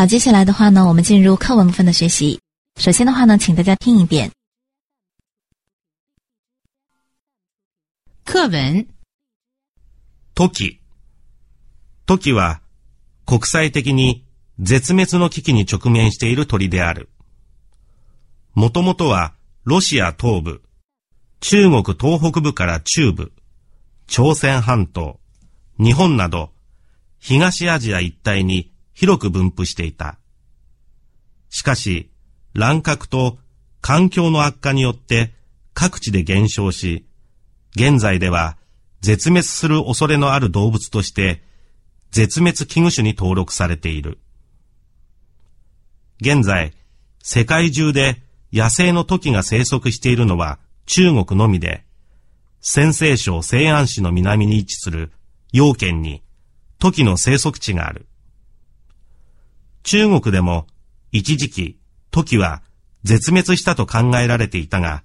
好，接下来的话呢，我们进入课文部分的学习。首先的话呢，请大家听一遍课文。時、時は国際的に絶滅の危機に直面している鳥である。もともとはロシア東部、中国東北部から中部、朝鮮半島、日本など東アジア一帯に広く分布していた。しかし、乱獲と環境の悪化によって各地で減少し、現在では絶滅する恐れのある動物として絶滅危惧種に登録されている。現在、世界中で野生のトキが生息しているのは中国のみで、先西省西安市の南に位置する陽県にトキの生息地がある。中国でも一時期、時は絶滅したと考えられていたが、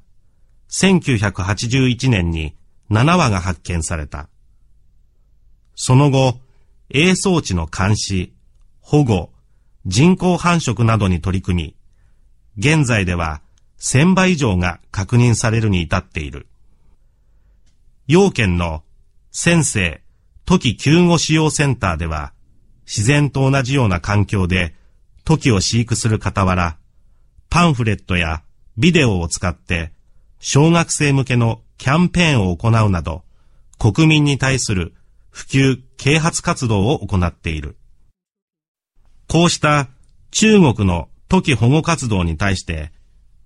1981年に7羽が発見された。その後、営装置の監視、保護、人工繁殖などに取り組み、現在では1000羽以上が確認されるに至っている。要件の先生、キ救護使用センターでは、自然と同じような環境で、トキを飼育する傍ら、パンフレットやビデオを使って、小学生向けのキャンペーンを行うなど、国民に対する普及・啓発活動を行っている。こうした中国のトキ保護活動に対して、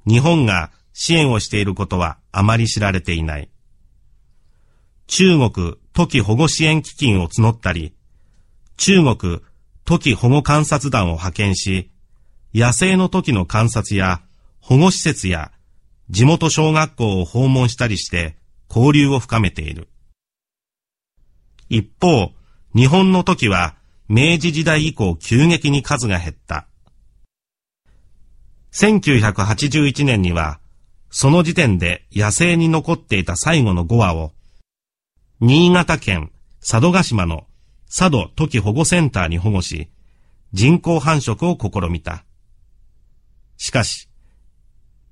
日本が支援をしていることはあまり知られていない。中国トキ保護支援基金を募ったり、中国、トキ保護観察団を派遣し、野生のトキの観察や保護施設や地元小学校を訪問したりして交流を深めている。一方、日本の時は明治時代以降急激に数が減った。1981年には、その時点で野生に残っていた最後の5羽を、新潟県佐渡島の佐渡土器保護センターに保護し、人工繁殖を試みた。しかし、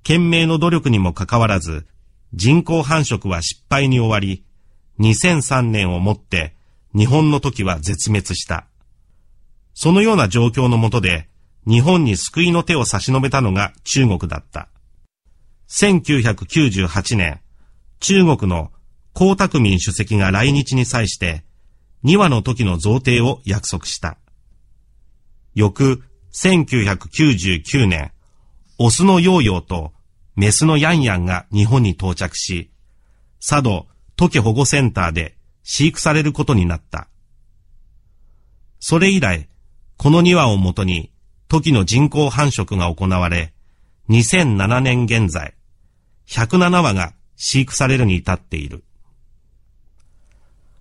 懸命の努力にもかかわらず、人工繁殖は失敗に終わり、2003年をもって日本の時は絶滅した。そのような状況のもとで、日本に救いの手を差し伸べたのが中国だった。1998年、中国の江沢民主席が来日に際して、2話の時の贈呈を約束した。翌1999年、オスのヨーヨーとメスのヤンヤンが日本に到着し、佐渡トケ保護センターで飼育されることになった。それ以来、この2話をもとに、トキの人工繁殖が行われ、2007年現在、107羽が飼育されるに至っている。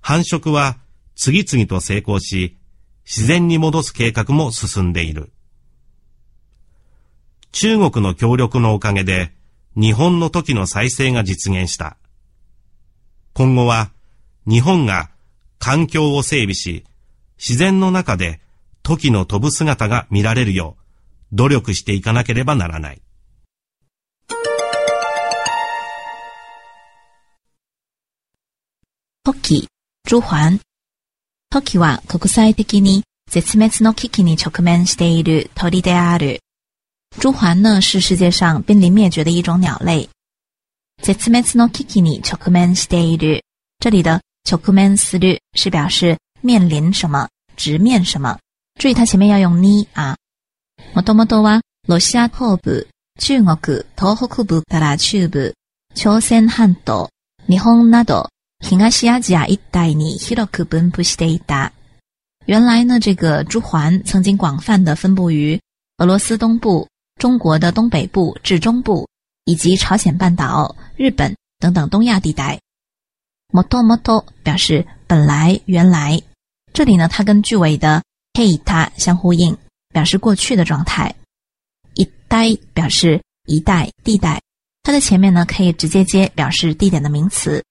繁殖は次々と成功し、自然に戻す計画も進んでいる。中国の協力のおかげで、日本の時の再生が実現した。今後は、日本が環境を整備し、自然の中で時の飛ぶ姿が見られるよう、努力していかなければならない。時、朱桓。Tokio wa kokusai dekini z e t 朱鹮呢是世界上濒临灭绝的一种鸟类。zetsu metsu no 这里的 c h o k 是表示面临什么，直面什么。注意它前面要用に啊。Motomotowa, 中国東北部から中部、朝鮮半島、日本など。平安西亚吉亚一带にヒロ克ブ布ブシテイ原来呢，这个朱鹮曾经广泛的分布于俄罗斯东部、中国的东北部至中部，以及朝鲜半岛、日本等等东亚地带。摩托摩托表示本来原来。这里呢，它跟句尾的ヘイタ相呼应，表示过去的状态。一代表示一代地带。它的前面呢，可以直接接表示地点的名词。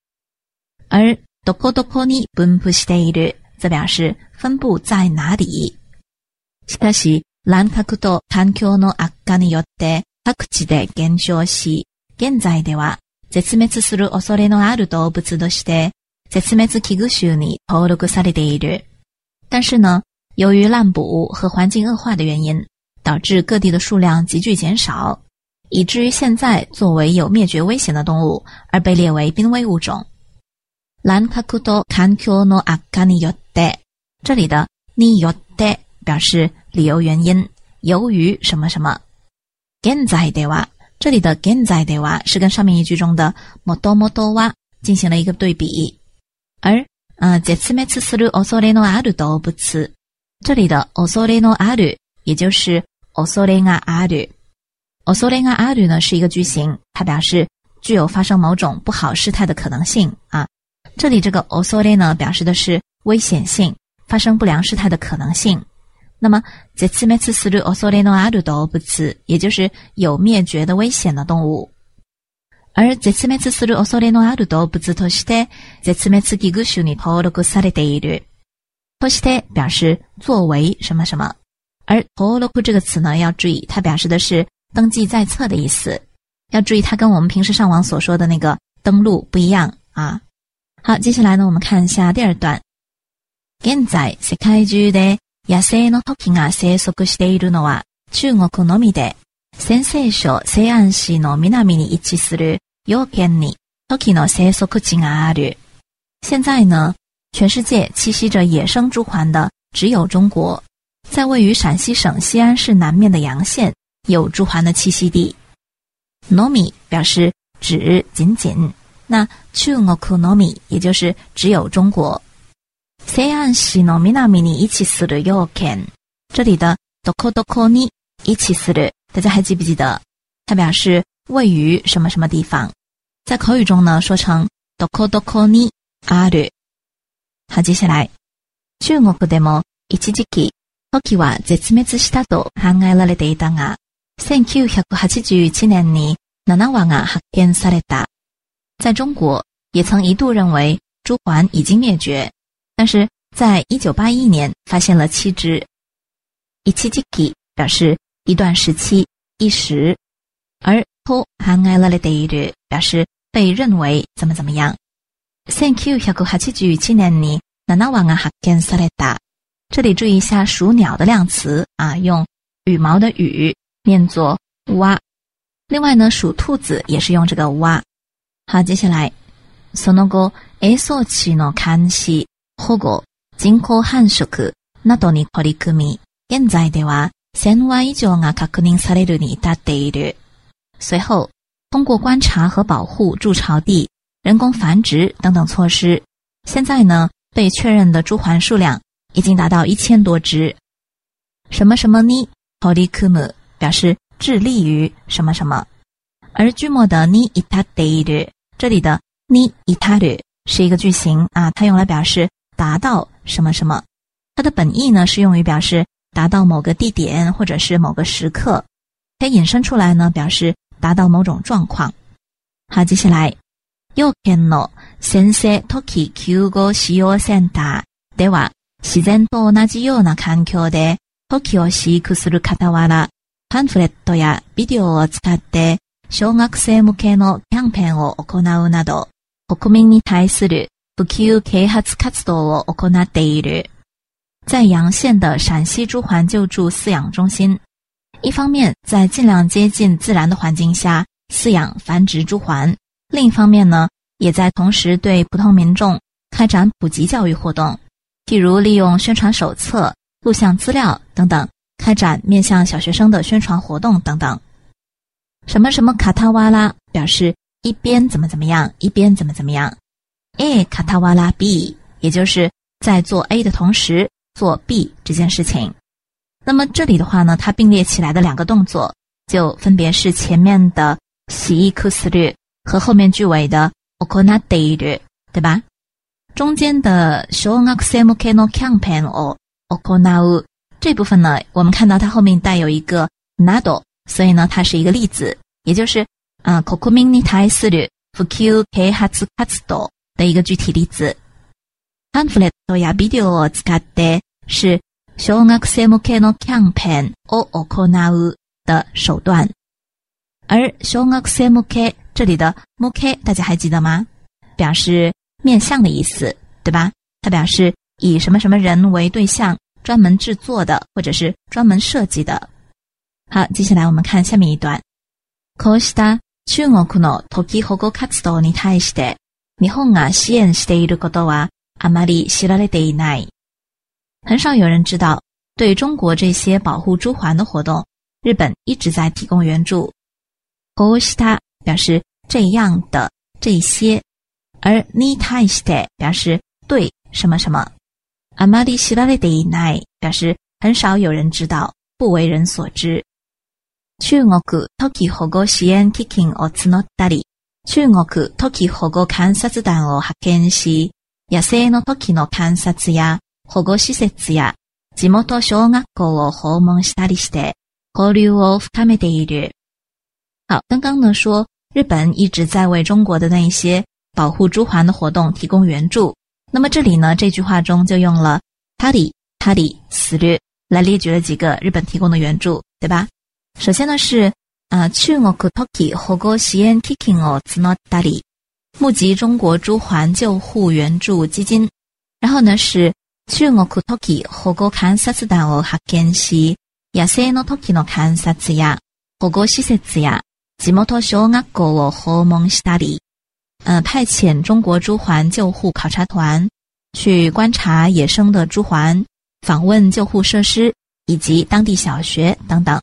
而どこどこに分布している。这表示分布在哪里？しかしランと環境の悪化によって各地で減少し、現在では絶滅する恐れのある動物として絶滅危惧種に登録されている。但是呢，由于滥捕和环境恶化的原因，导致各地的数量急剧减少，以至于现在作为有灭绝危险的动物而被列为濒危物种。兰卡库多看丘诺阿卡尼尤代，这里的尼尤代表示理由原因，由于什么什么。健在的娃，这里的健在的娃是跟上面一句中的莫多莫多娃进行了一个对比。而嗯，绝灭次次的奥索雷诺阿的动物词，这里的奥索雷诺阿的，也就是奥索雷阿阿的，奥索雷阿阿的呢是一个句型，它表示具有发生某种不好事态的可能性啊。这里这个 also 呢表示的是危险性发生不良事态的可能性那么这次 m y s t s o l n o i d a l a b 也就是有灭绝的危险的动物而这次 mystery solenoidal abuzzitosht 表示作为什么什么而头颅这个词呢要注意它表示的是登记在册的意思要注意它跟我们平时上网所说的那个登录不一样啊好，接下来呢，我们看一下第二段。現在世界中で野生のトキが生息しているのは中国のみで、陕西省西安市の南に位置する陽県にトキの生息地がある。现在呢，全世界栖息着野生朱鹮的只有中国，在位于陕西省西安市南面的洋县有朱鹮的栖息地。のみ表示只仅仅。那中国のみ，也就是只有中国。西安市の南に位置する要件，这里的どこどこに位置する，大家还记不记得？它表示位于什么什么地方。在口语中呢，说成どこどこにある。好，接下来，中国でも一時期、時は絶滅したと考えられていたが、1981年に7羽が発見された。在中国，也曾一度认为朱鹮已经灭绝，但是在一九八一年发现了七只。一七七几表示一段时期一时，而 to h 托 a 埃勒的德一略表示被认为怎么怎么样。Thank you. 这个哈七句纪念你。那那王这里注意一下属鸟的量词啊，用羽毛的羽念作哇。另外呢，属兔子也是用这个哇。好，接下来，その後、餵育の監視、保護、人工繁殖などに取り組み。現在では、先は一種アカグニスレルに大得る。随后，通过观察和保护筑巢地、人工繁殖等等措施，现在呢，被确认的猪环数量已经达到一千多只。什么什么呢？取り組む表示致力于什么什么。而句末的 ni itadete，这里的 ni i t a d e 是一个句型啊，它用来表示达到什么什么。它的本意呢是用于表示达到某个地点或者是某个时刻，它引申出来呢表示达到某种状况。好，接下来，幼稚園の先生と寄宿舎使用センター自然と同じような環境で子供を育する方々パンフレットやビデオを使って。小学生向けのキャンペーンを行うなど、国民に対する普及啓発活動を行っている。在阳县的陕西朱环救助饲养中心，一方面在尽量接近自然的环境下饲养繁殖朱环，另一方面呢，也在同时对普通民众开展普及教育活动，譬如利用宣传手册、录像资料等等，开展面向小学生的宣传活动等等。什么什么卡塔瓦拉表示一边怎么怎么样，一边怎么怎么样。A 卡塔瓦拉 B，也就是在做 A 的同时做 B 这件事情。那么这里的话呢，它并列起来的两个动作，就分别是前面的西伊库斯略和后面句尾的 n a d 德略，对吧？中间的 a m p a 莫克诺 o 潘奥奥科纳 u 这部分呢，我们看到它后面带有一个 nado，所以呢，它是一个例子，也就是啊，koku min ni tai suru fu ku ke hatsu hatsu do 的一个具体例子。hanfuletoya video zkatte 是 shouga ksemu ke no campaign o okonau 的手段。而 shouga ksemu ke 这里的 mu ke 大家还记得吗？表示面向的意思，对吧？它表示以什么什么人为对象，专门制作的或者是专门设计的。好，接下来我们看下面一段。オースタ、中国のとき保護活動に対して、日本が支援していることはあまり知られていない。很少有人知道，对中国这些保护朱鹮的活动，日本一直在提供援助。オースタ表示这样的这些，而に対して表示对什么什么。あまり知られていない表示很少有人知道，不为人所知。中国土地保護支援基金を募ったり、中国土地保護観察団を派遣し、野生の時の観察や保護施設や地元小学校を訪問したりして、交流を深めている。好，刚刚呢说日本一直在为中国的那些保护珠鹮的活动提供援助。那么这里呢，这句话中就用了他里他里死日来列举了几个日本提供的援助，对吧？首先呢是，啊，中国土耳其和哥 k i 提金哦兹诺达里募集中国珠环救护援助基金。然后呢是，中国土耳其和哥观察子弹哦哈根西野生的土耳其的观察子和哥西西呀，吉摩托修阿狗哦和蒙西达里。呃，派遣中国珠环救护考察团去观察野生的珠环，访问救护设施以及当地小学等等。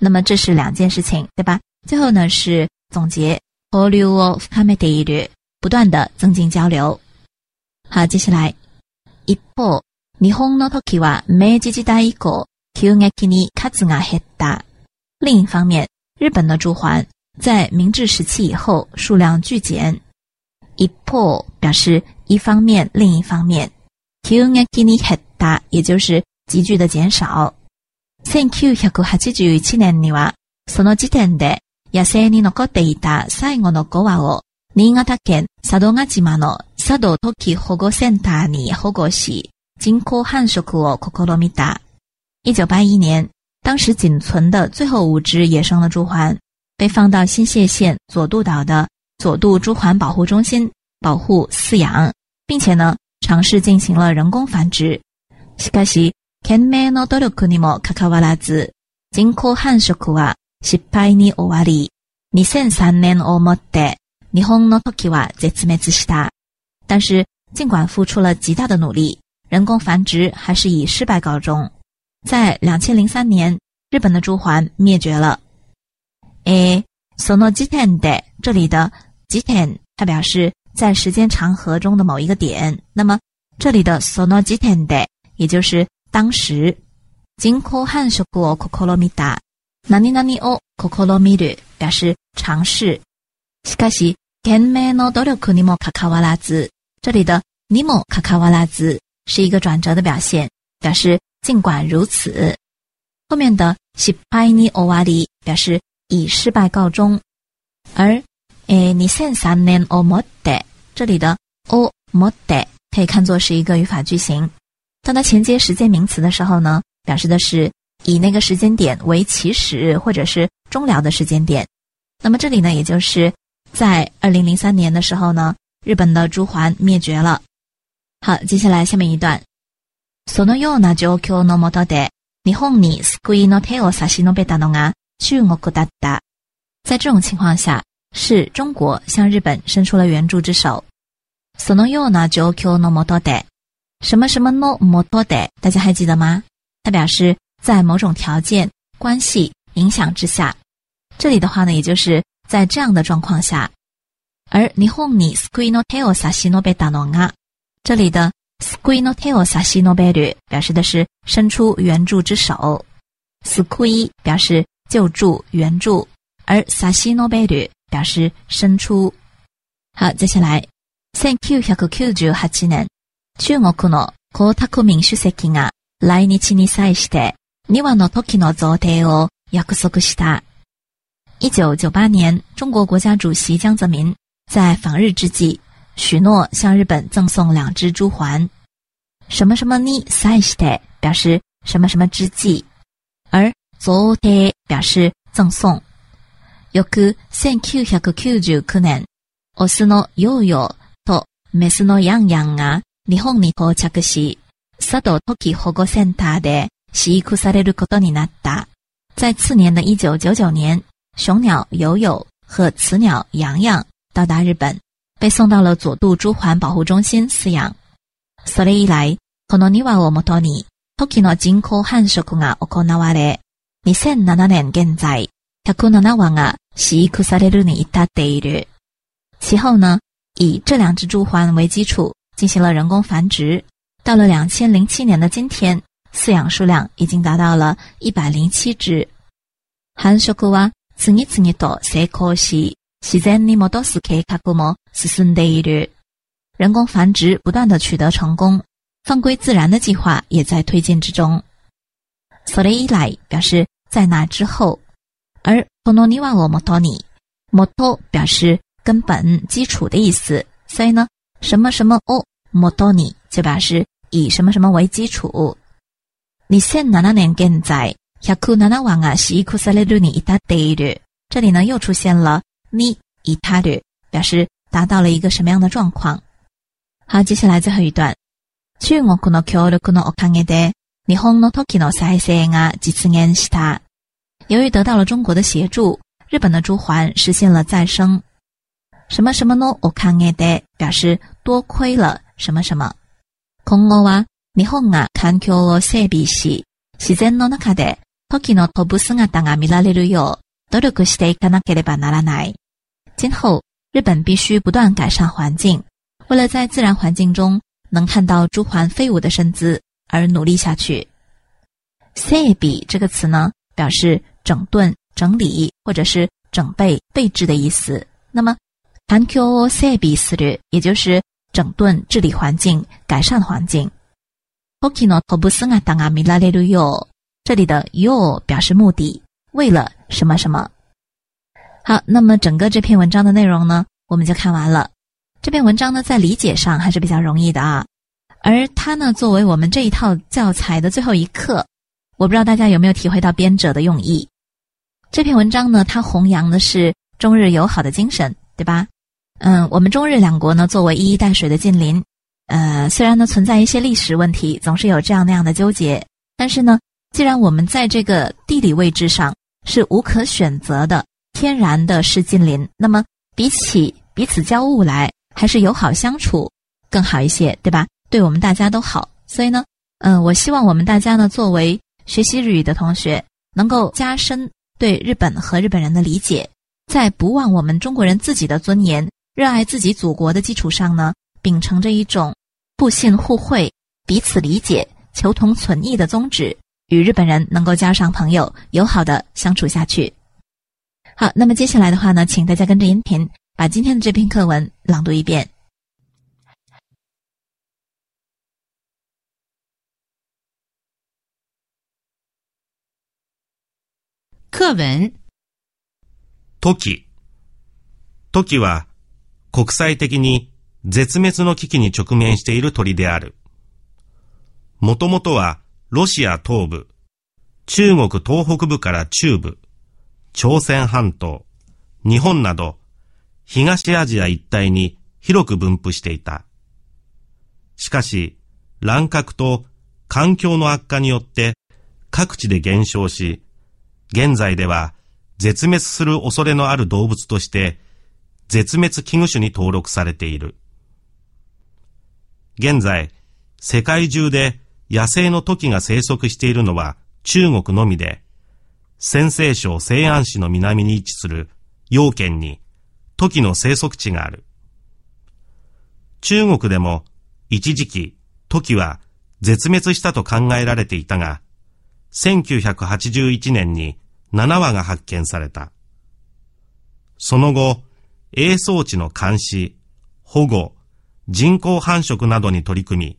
那么这是两件事情，对吧？最后呢是总结，volume of c o m e d 不断的增进交流。好，接下来，一方日本の時は明治時代以降急激に数が減った。另一方面，日本的驻鹮在明治时期以后数量剧减。一方表示一方面，另一方面，急激に減った，也就是急剧的减少。1981年，にはその時点で野生に残っていた最後の5羽を新潟県佐渡島の佐渡鳥保護センターに保護し人工繁殖を試みた。1981年，当时仅存的最后五只野生的朱环，被放到新泻县佐渡岛的佐渡朱环保护中心保护饲养，并且呢尝试进行了人工繁殖。しかし懸命の努力にもかかわらず、人工繁殖は失敗に終わり。2003年をもって日本の朱鹮は絶滅した。但是，尽管付出了极大的努力，人工繁殖还是以失败告终。在2003年，日本的朱鹮灭绝了。え、ソノジテンデ、这里的ジテン，它表示在时间长河中的某一个点。那么，这里的ソノジテンデ，也就是当时，金科汉学过可可罗米达，那尼那尼哦可可罗米的表示尝试。西卡西，Kenmano d r o k 这里的 ni mo k a k 是一个转折的表现，表示尽管如此，后面的 s h i p p a 表示以失败告终。而诶 n i s e o m o d a 这里的 o m o d a 可以看作是一个语法句型。当它衔接时间名词的时候呢，表示的是以那个时间点为起始或者是终了的时间点。那么这里呢，也就是在二零零三年的时候呢，日本的朱鹮灭绝了。好，接下来下面一段，索诺又呢就叫诺莫多德，你哄你故意弄太欧撒西诺贝打弄啊，去我古哒哒。在这种情况下，是中国向日本伸出了援助之手。索诺又呢就叫诺莫多德。什么什么 no more 多得，大家还记得吗？它表示在某种条件、关系、影响之下。这里的话呢，也就是在这样的状况下。而日本に救いの手を差し伸べたのが，这里的救いの手を差し伸べる表示的是伸出援助之手。救い表示救助、援助，而差し伸べる表示伸出。好，接下来，1998年。中国の江沢民主席が来日に際して2話の時の贈呈を約束した。1998年，中国国家主席江泽民在访日之际，许诺向日本赠送两只猪环。什么什么に際して表示什么什么之际，而贈呈表示赠送。翌1999年、オスのヨーヨーとメスのヤンヤンが日本に到着し、佐ド時保護センターで飼育されることになった。在次年的一九九九年，雄鸟友友和雌鸟洋洋到达日本，被送到了佐渡珠鹮保护中心饲养。それ以来、この庭をもとに時の人工繁殖が行われ、二千七年現在百七羽が飼育されるに至っている。其后呢，以这两只珠鹮为基础。进行了人工繁殖，到了两千零七年的今天，饲养数量已经达到了一百零七只。寒雪古啊，此尼此尼多，谁可惜？西赞尼摩多斯可以卡古人工繁殖不断的取得成功，放归自然的计划也在推进之中。索雷伊来表示，在那之后，而托诺尼瓦罗莫托尼，莫托表示根本基础的意思，所以呢。什么什么哦，莫多尼，这把是以什么什么为基础？你现哪年跟在，也哭哪那玩啊，西哭塞勒路尼一打对这里呢又出现了，你一打的，表示达到了一个什么样的状况？好，接下来最后一段，中国可能交流可能我看日本的东京再生啊，几次年是由于得到了中国的协助，日本的朱环实现了再生。什么什么呢？我看你的，表示多亏了什么什么。今后日本必须不断改善环境，为了在自然环境中能看到朱鹮飞舞的身姿而努力下去。塞比这个词呢，表示整顿、整理或者是整备、备置的意思。那么。Sebisiri 也就是整顿治理环境，改善环境。o k i n o tobusan a n g a m i a e r u yo，这里的 “yo” 表示目的，为了什么什么。好，那么整个这篇文章的内容呢，我们就看完了。这篇文章呢，在理解上还是比较容易的啊。而它呢，作为我们这一套教材的最后一课，我不知道大家有没有体会到编者的用意。这篇文章呢，它弘扬的是中日友好的精神，对吧？嗯，我们中日两国呢，作为一衣带水的近邻，呃，虽然呢存在一些历史问题，总是有这样那样的纠结，但是呢，既然我们在这个地理位置上是无可选择的天然的是近邻，那么比起彼此交恶来，还是友好相处更好一些，对吧？对我们大家都好。所以呢，嗯，我希望我们大家呢，作为学习日语的同学，能够加深对日本和日本人的理解，在不忘我们中国人自己的尊严。热爱自己祖国的基础上呢，秉承着一种互信互惠、彼此理解、求同存异的宗旨，与日本人能够交上朋友，友好的相处下去。好，那么接下来的话呢，请大家跟着音频，把今天的这篇课文朗读一遍。课文，とき、は。国際的に絶滅の危機に直面している鳥である。もともとはロシア東部、中国東北部から中部、朝鮮半島、日本など東アジア一帯に広く分布していた。しかし、乱獲と環境の悪化によって各地で減少し、現在では絶滅する恐れのある動物として絶滅危惧種に登録されている。現在、世界中で野生のトキが生息しているのは中国のみで、陝西省西安市の南に位置する陽県にトキの生息地がある。中国でも一時期トキは絶滅したと考えられていたが、1981年に7羽が発見された。その後、営装置の監視、保護、人工繁殖などに取り組み、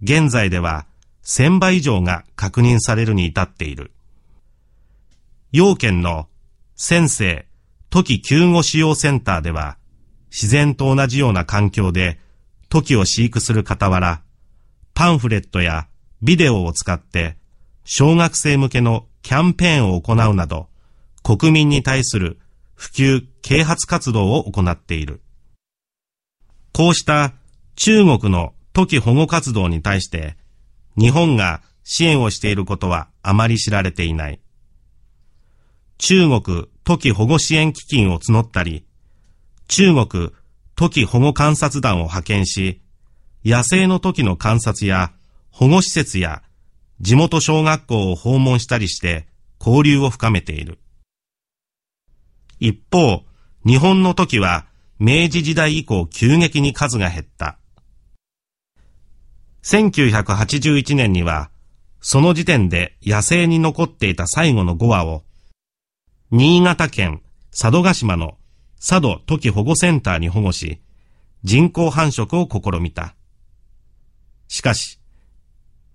現在では1000羽以上が確認されるに至っている。要件の先生、トキ救護使用センターでは、自然と同じような環境でトキを飼育する傍ら、パンフレットやビデオを使って小学生向けのキャンペーンを行うなど、国民に対する普及、啓発活動を行っている。こうした中国の土地保護活動に対して日本が支援をしていることはあまり知られていない。中国土地保護支援基金を募ったり、中国土地保護観察団を派遣し、野生の時の観察や保護施設や地元小学校を訪問したりして交流を深めている。一方、日本の時は明治時代以降急激に数が減った。1981年には、その時点で野生に残っていた最後の5羽を、新潟県佐渡島の佐渡土器保護センターに保護し、人工繁殖を試みた。しかし、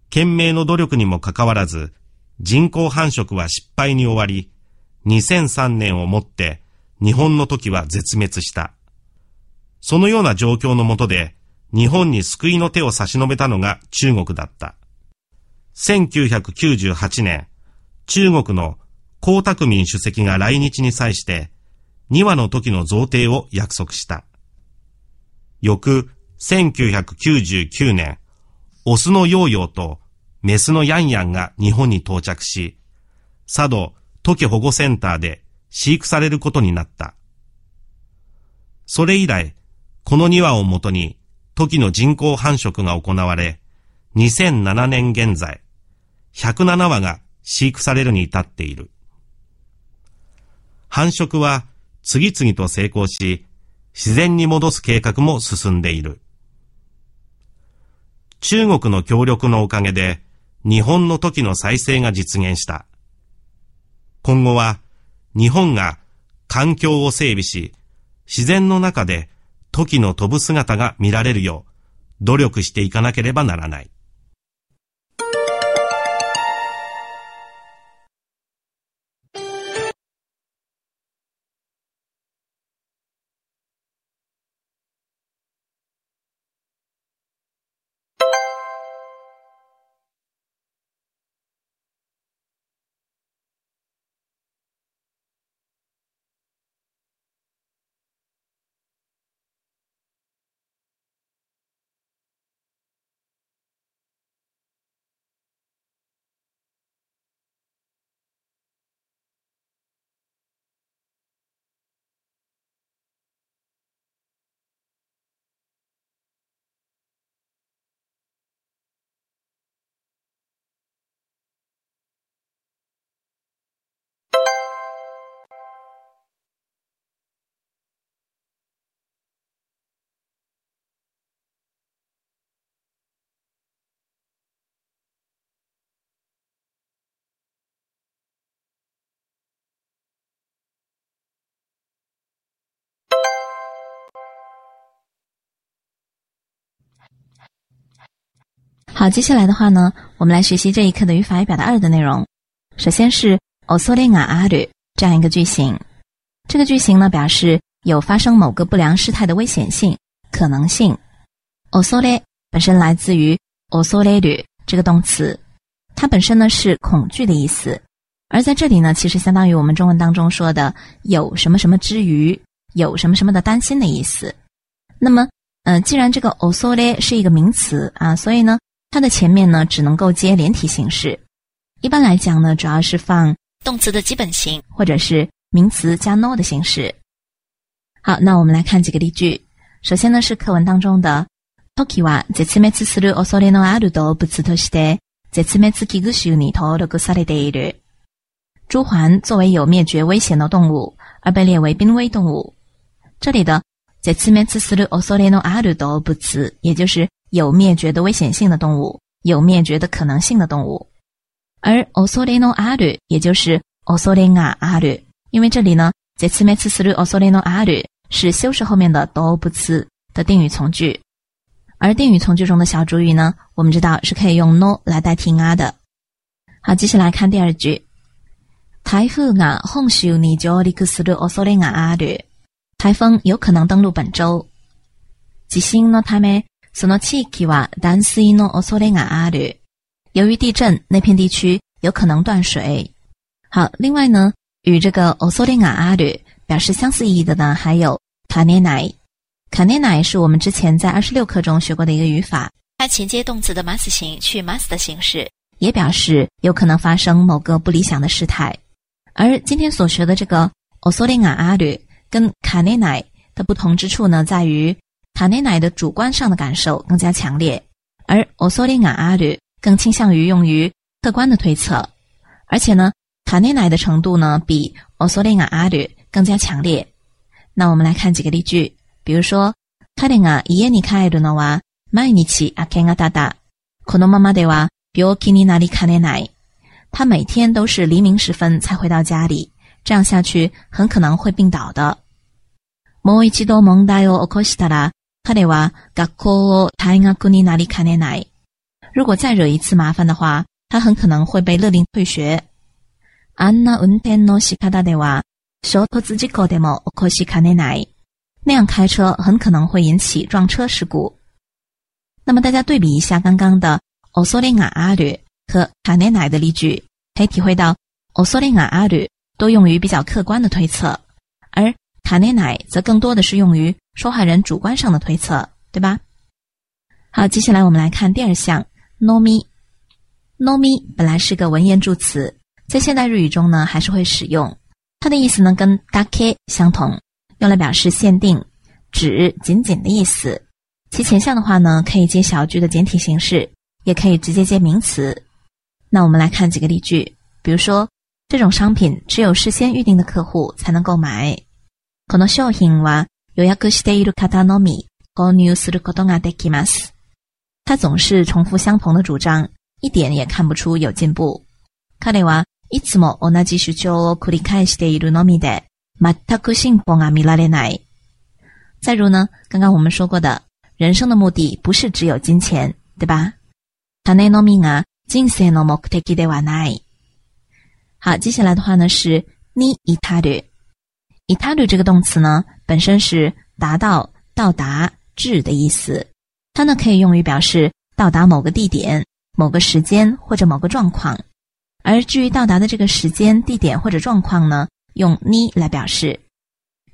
懸命の努力にもかかわらず、人工繁殖は失敗に終わり、2003年をもって日本の時は絶滅した。そのような状況のもとで日本に救いの手を差し伸べたのが中国だった。1998年、中国の江沢民主席が来日に際して2話の時の贈呈を約束した。翌1999年、オスのヨーヨーとメスのヤンヤンが日本に到着し、佐渡時保護センターで飼育されることになった。それ以来、この2羽をもとに、トキの人工繁殖が行われ、2007年現在、107羽が飼育されるに至っている。繁殖は次々と成功し、自然に戻す計画も進んでいる。中国の協力のおかげで、日本の時の再生が実現した。今後は日本が環境を整備し、自然の中で時の飛ぶ姿が見られるよう努力していかなければならない。好，接下来的话呢，我们来学习这一课的语法与表达二的内容。首先是 “osolai aru” 这样一个句型，这个句型呢表示有发生某个不良事态的危险性、可能性。o s o l 本身来自于 o s o l 这个动词，它本身呢是恐惧的意思，而在这里呢，其实相当于我们中文当中说的“有什么什么之余，有什么什么的担心”的意思。那么，嗯，既然这个 o s o l 是一个名词啊，所以呢。它的前面呢，只能够接连体形式。一般来讲呢，主要是放动词的基本形，或者是名词加 no 的形式。好，那我们来看几个例句。首先呢，是课文当中的 tokiwa 在次没次死路奥索列诺阿鲁都不辞都是的，在次没次几朱鹮作为有灭绝危险的动物而被列为濒危动物。这里的在次没次死路奥索列诺阿也就是。有灭绝的危险性的动物，有灭绝的可能性的动物。而 osolino aru，也就是 osolina aru，因为这里呢，jekimetsuru osolino aru 是修饰后面的 do 不词的定语从句，而定语从句中的小主语呢，我们知道是可以用 no 来代替 ga 的。好，接下来看第二句，台风啊，hongshu ni j o l i k r i 台风有可能登陆本周。jikin 索诺奇基瓦丹斯伊诺奥索雷亚阿吕，由于地震，那片地区有可能断水。好，另外呢，与这个奥索雷亚阿吕表示相似意义的呢，还有卡内乃。卡内乃是我们之前在二十六课中学过的一个语法，它前接动词的 mas 形去 mas 的形式，也表示有可能发生某个不理想的事态。而今天所学的这个奥索雷亚阿吕跟卡内乃的不同之处呢，在于。卡内乃的主观上的感受更加强烈，而奥索列阿阿吕更倾向于用于客观的推测，而且呢，卡内乃的程度呢比奥索列阿阿吕更加强烈。那我们来看几个例句，比如说卡列阿伊耶尼卡爱多诺日起阿开阿达达，可能妈妈对娃比我看你那里卡奶。他每天都是黎明时分才回到家里，这样下去很可能会病倒的。某一期多蒙带有奥克斯塔卡内瓦，他可太阿古尼那里卡内奈。如果再惹一次麻烦的话，他很可能会被勒令退学。安娜文天诺西卡达的娃，学托自己搞的么？可惜卡内奈那样开车很可能会引起撞车事故。那么大家对比一下刚刚的奥索里亚阿吕和卡内奈的例句，可以体会到奥索里亚阿吕多用于比较客观的推测，而卡内奈则更多的是用于。受害人主观上的推测，对吧？好，接下来我们来看第二项，no mi。no mi 本来是个文言助词，在现代日语中呢还是会使用。它的意思呢跟 dake 相同，用来表示限定，指、仅仅的意思。其前项的话呢可以接小句的简体形式，也可以直接接名词。那我们来看几个例句，比如说，这种商品只有事先预定的客户才能购买。可能需要电有約している方のみ購入することができます。他总是重复相同的主张，一点也看不出有进步。彼はいつも同じ主張を繰り返しているのみで、全く進歩が見られない。再如呢？刚刚我们说过的人生的目的不是只有金钱，对吧？彼の命が金銭の目的ではない。好，接下来的话呢是にイタる。イタる这个动词呢？本身是达到、到达、至的意思，它呢可以用于表示到达某个地点、某个时间或者某个状况，而至于到达的这个时间、地点或者状况呢，用 “ni” 来表示。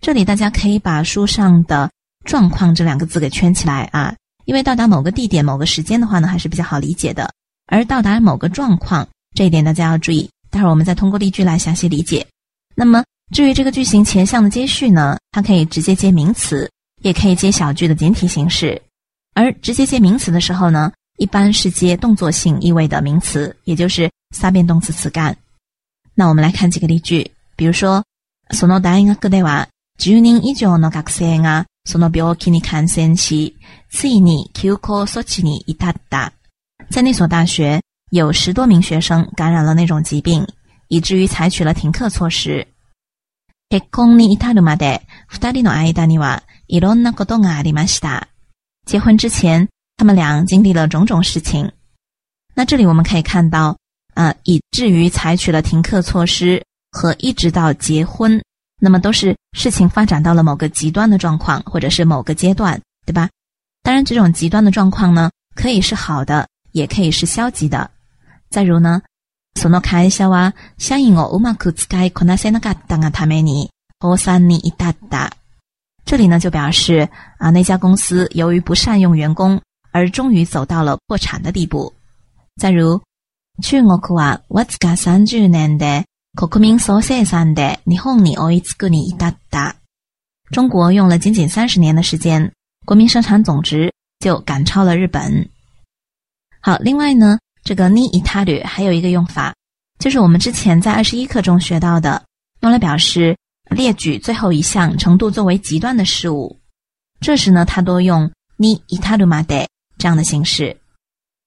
这里大家可以把书上的“状况”这两个字给圈起来啊，因为到达某个地点、某个时间的话呢，还是比较好理解的，而到达某个状况这一点大家要注意，待会儿我们再通过例句来详细理解。那么。至于这个句型前项的接续呢，它可以直接接名词，也可以接小句的简体形式。而直接接名词的时候呢，一般是接动作性意味的名词，也就是三变动词词干。那我们来看几个例句，比如说：その大学では十人以上の学生がその病気に感染し、ついに休校措置に至った。在那所大学，有十多名学生感染了那种疾病，以至于采取了停课措施。结婚之前，他们俩经历了种种事情。那这里我们可以看到，啊，以至于采取了停课措施，和一直到结婚，那么都是事情发展到了某个极端的状况，或者是某个阶段，对吧？当然，这种极端的状况呢，可以是好的，也可以是消极的。再如呢？その会社は、社員をうまく使いこなせなかったために、お散にっただ。这里呢，就表示啊，那家公司由于不善用员工，而终于走到了破产的地步。再如、去年は、わっつ三十年で、国民総生産で、日本にオイツグにいた中国用了仅仅三十年的时间，国民生产总值就赶超了日本。好，另外呢？这个 ni itaru 还有一个用法，就是我们之前在二十一课中学到的，用来表示列举最后一项程度作为极端的事物。这时呢，它多用 ni itaru ma de 这样的形式，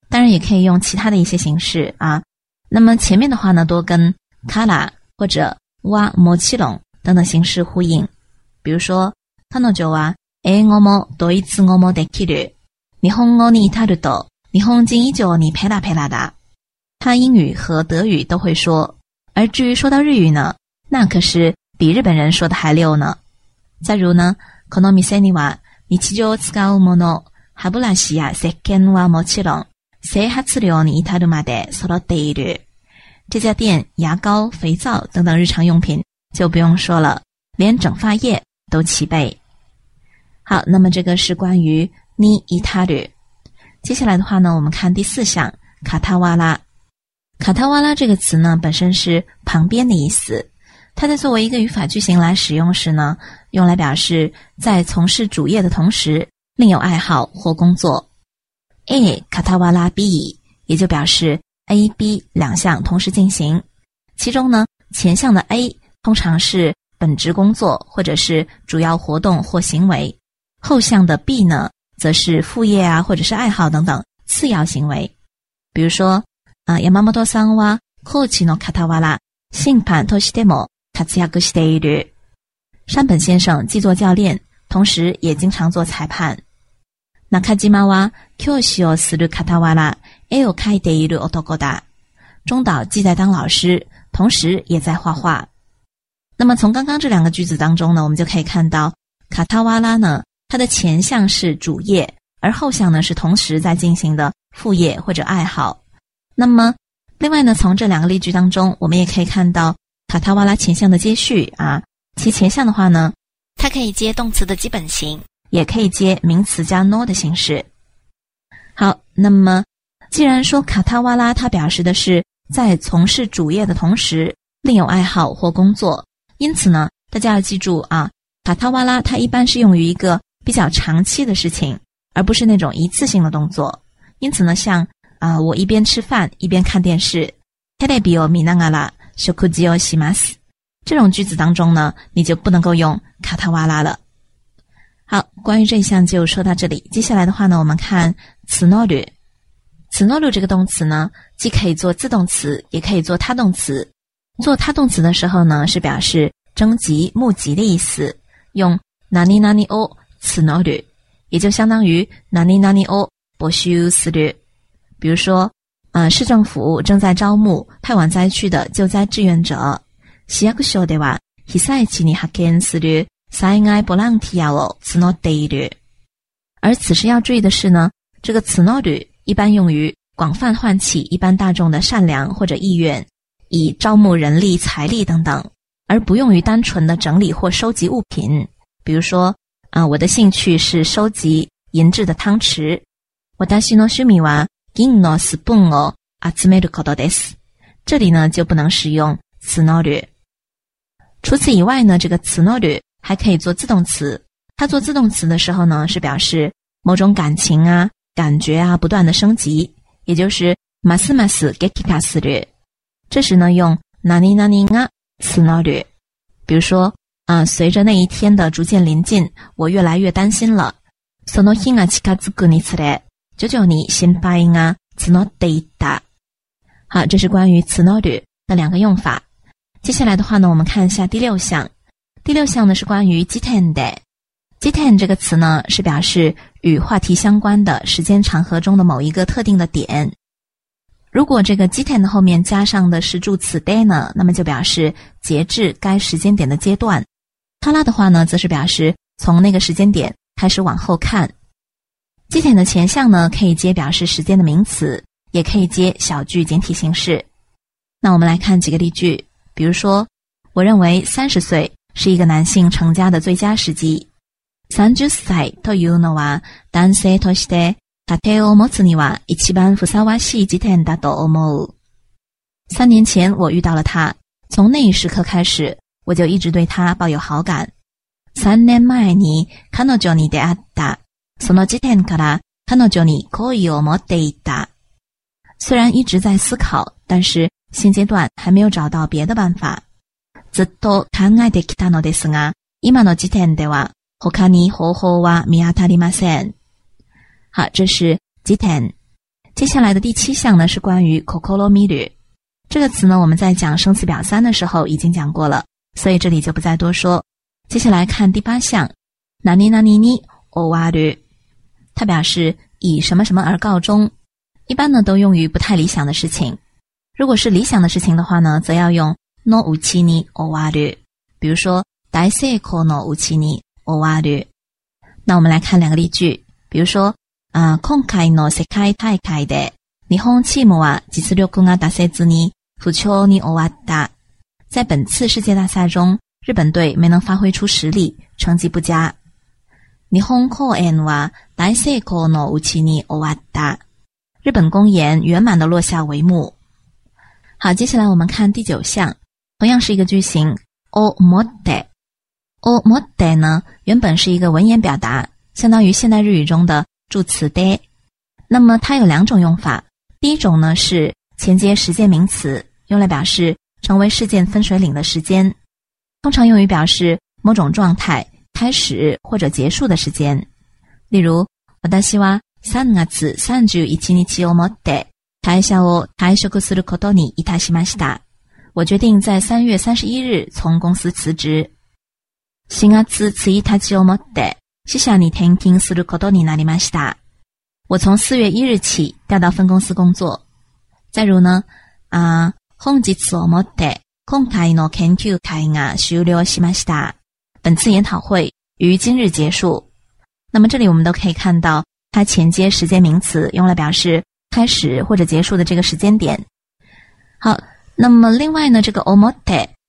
当然也可以用其他的一些形式啊。那么前面的话呢，多跟 kara 或者 wa mochiro 等等形式呼应。比如说，たんと九わ英語もドイツ語もできる日本語に至ると。你红筋依旧，你佩拉佩拉的。他英语和德语都会说，而至于说到日语呢，那可是比日本人说的还溜呢。再如呢，このみせには日常使うもの、ハブラシアセケンワモチロンセハツリオニイタルマデソラデイル。这家店牙膏、肥皂等等日常用品就不用说了，连整发液都齐备。好，那么这个是关于ニイタル。接下来的话呢，我们看第四项卡塔瓦拉。卡塔瓦拉这个词呢，本身是旁边的意思。它在作为一个语法句型来使用时呢，用来表示在从事主业的同时另有爱好或工作。a 卡塔瓦拉 b 也就表示 a b 两项同时进行。其中呢，前项的 a 通常是本职工作或者是主要活动或行为，后项的 b 呢。则是副业啊，或者是爱好等等次要行为，比如说啊，ヤマモトサンワ、クチノカタ審判トシデモ、カチヤグシデ山本先生既做教练，同时也经常做裁判。ナカジ教師をするカタワラ、エオカイデイル中岛既在当老师，同时也在画画。那么从刚刚这两个句子当中呢，我们就可以看到，カタワラ呢。它的前项是主业，而后项呢是同时在进行的副业或者爱好。那么，另外呢，从这两个例句当中，我们也可以看到卡塔瓦拉前项的接续啊，其前项的话呢，它可以接动词的基本形，也可以接名词加 no 的形式。好，那么既然说卡塔瓦拉它表示的是在从事主业的同时另有爱好或工作，因此呢，大家要记住啊，卡塔瓦拉它一般是用于一个。比较长期的事情，而不是那种一次性的动作。因此呢，像啊，我一边吃饭一边看电视，这种句子当中呢，你就不能够用卡塔瓦拉了。好，关于这一项就说到这里。接下来的话呢，我们看此诺略。此诺略这个动词呢，既可以做自动词，也可以做他动词。做他动词的时候呢，是表示征集、募集的意思，用拿里拿里哦，此诺律，也就相当于“哪里哪里哦，不需此律”。比如说，嗯，市政府正在招募派往灾区的救灾志愿者。西阿克说的哇，比赛起尼哈肯此律赛爱不浪提亚哦此诺得一律。而此时要注意的是呢，这个词诺律一般用于广泛唤起一般大众的善良或者意愿，以招募人力、财力等等，而不用于单纯的整理或收集物品。比如说。啊，我的兴趣是收集银质的汤匙。我担心诺须米娃金诺斯本哦啊，字没读考到得这里呢就不能使用此诺略。除此以外呢，这个词诺略还可以做自动词。它做自动词的时候呢，是表示某种感情啊、感觉啊不断的升级，也就是 mas mas getika 斯略。这时呢用哪里哪里啊斯诺略，比如说。随着那一天的逐渐临近，我越来越担心了。索诺希阿奇卡兹古尼茨莱，求求你先答应啊！兹诺德好，这是关于兹诺吕的两个用法。接下来的话呢，我们看一下第六项。第六项呢是关于基坦的。基坦这个词呢，是表示与话题相关的时间长河中的某一个特定的点。如果这个基坦的后面加上的是助词 da，那么就表示截至该时间点的阶段。他拉的话呢，则是表示从那个时间点开始往后看。地点的前项呢，可以接表示时间的名词，也可以接小句简体形式。那我们来看几个例句，比如说，我认为三十岁是一个男性成家的最佳时机。三十歳というのは男性として家庭を持つには一番ふさわしい時点だと思う。三年前我遇到了他，从那一时刻开始。我就一直对他抱有好感。三年前に、彼女に你的阿た。その時点から、彼女に你意を持うモテだ。虽然一直在思考，但是现阶段还没有找到别的办法。ずっと考えてきたのですが、今の時点では、ほに方法は見当たりません。好，这是時点。接下来的第七项呢，是关于 o miru” 这个词呢。我们在讲生词表三的时候已经讲过了。所以这里就不再多说，接下来看第八项，ナニナニニオワル，它表示以什么什么而告终，一般呢都用于不太理想的事情。如果是理想的事情的话呢，则要用ノウチニオワル。比如说大雪コノウチニオワル。那我们来看两个例句，比如说啊，控開ノせ開太開的日本チームは実力がだせずに不調に終わった。在本次世界大赛中，日本队没能发挥出实力，成绩不佳。日本公演圆满的落下帷幕。好，接下来我们看第九项，同样是一个句型。哦，没得，哦，没得呢。原本是一个文言表达，相当于现代日语中的助词“ day。那么它有两种用法，第一种呢是前接实践名词，用来表示。成为事件分水岭的时间，通常用于表示某种状态开始或者结束的时间。例如，私は三月三十一日をもって退社を退職することにいたしました。我决定在三月三十一日从公司辞职。四月一日にいた里ました。我从四月一日起调到分公司工作。再如呢？啊。今回の研究会は終了しました。本次研讨会于今日结束。那么这里我们都可以看到，它前接时间名词，用来表示开始或者结束的这个时间点。好，那么另外呢，这个 omote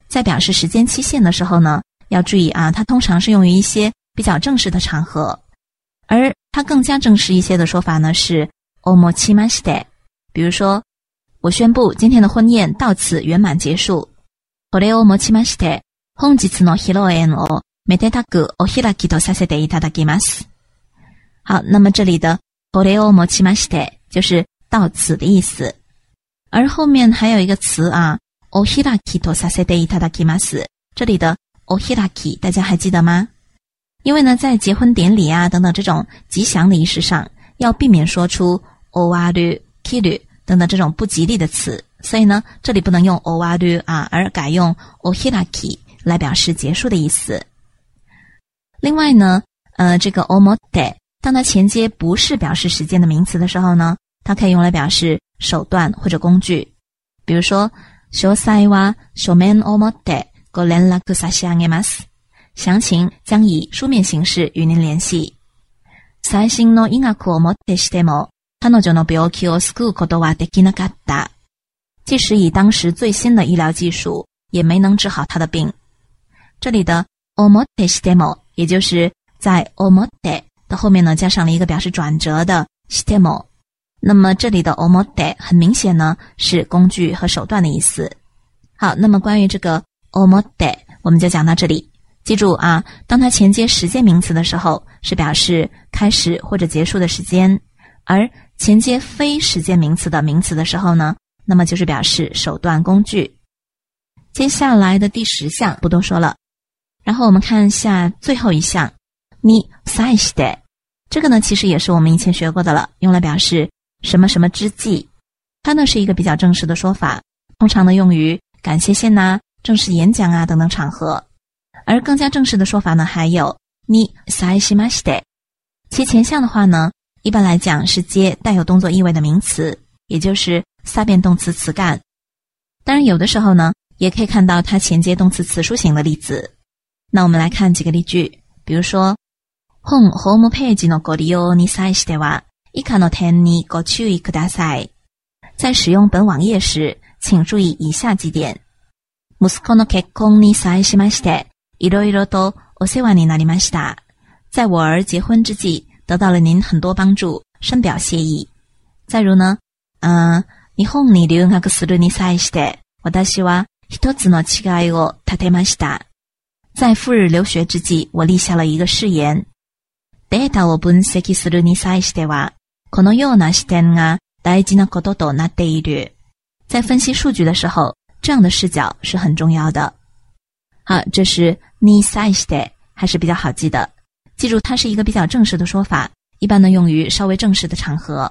在表示时间期限的时候呢，要注意啊，它通常是用于一些比较正式的场合，而它更加正式一些的说法呢是 omochimashi。比如说。我宣布今天的婚宴到此圆满结束。好，那么这里的 “oreo mochimashi” 就是“到此”的意思，而后面还有一个词啊，“ohiraki to sase de ita daimasu”。这里的 “ohiraki” 大家还记得吗？因为呢，在结婚典礼啊等等这种吉祥的仪式上，要避免说出 “oharu kiru”。等等，这种不吉利的词，所以呢，这里不能用 o wa du 啊，而改用 ohiraki 来表示结束的意思。另外呢，呃，这个 omote，当它前接不是表示时间的名词的时候呢，它可以用来表示手段或者工具。比如说，sho saiwawa shomen omote go ren la kusashi animas，详情将以书面形式与您联系。saishin no inakomote shitemo。即使以当时最新的医疗技术，也没能治好他的病。这里的 omode s t 也就是在 omode 的后面呢，加上了一个表示转折的 s t e m 那么这里的 omode 很明显呢，是工具和手段的意思。好，那么关于这个 omode，我们就讲到这里。记住啊，当它前接时间名词的时候，是表示开始或者结束的时间，而衔接非时间名词的名词的时候呢，那么就是表示手段、工具。接下来的第十项不多说了，然后我们看一下最后一项，ni s a i s h i a y 这个呢其实也是我们以前学过的了，用来表示什么什么之际。它呢是一个比较正式的说法，通常呢用于感谢信啊、正式演讲啊等等场合。而更加正式的说法呢还有 ni saishimashi，其前项的话呢。一般来讲是接带有动作意味的名词，也就是三变动词词干。当然，有的时候呢，也可以看到它前接动词词书形的例子。那我们来看几个例句，比如说，home home page no godi yo ni sai shite wa ika no ten ni go chu ikudasai。在使用本网页时，请注意以下几点：musiko no kekoni sai shimashi de iru iru do ose wa ni nanimashi da。在我儿结婚之际。得到了您很多帮助，深表谢意。再如呢，嗯，日本に留学す斯に尼して、私我大つの多いを立てました。在赴日留学之际，我立下了一个誓言。在分析数据的时候，这样的视角是很重要的。好，这是尼塞して，还是比较好记的。记住，它是一个比较正式的说法，一般呢用于稍微正式的场合。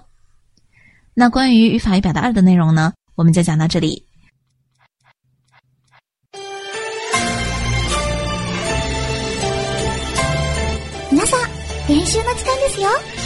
那关于语法与表达二的内容呢，我们就讲到这里。皆さん、練習ですよ。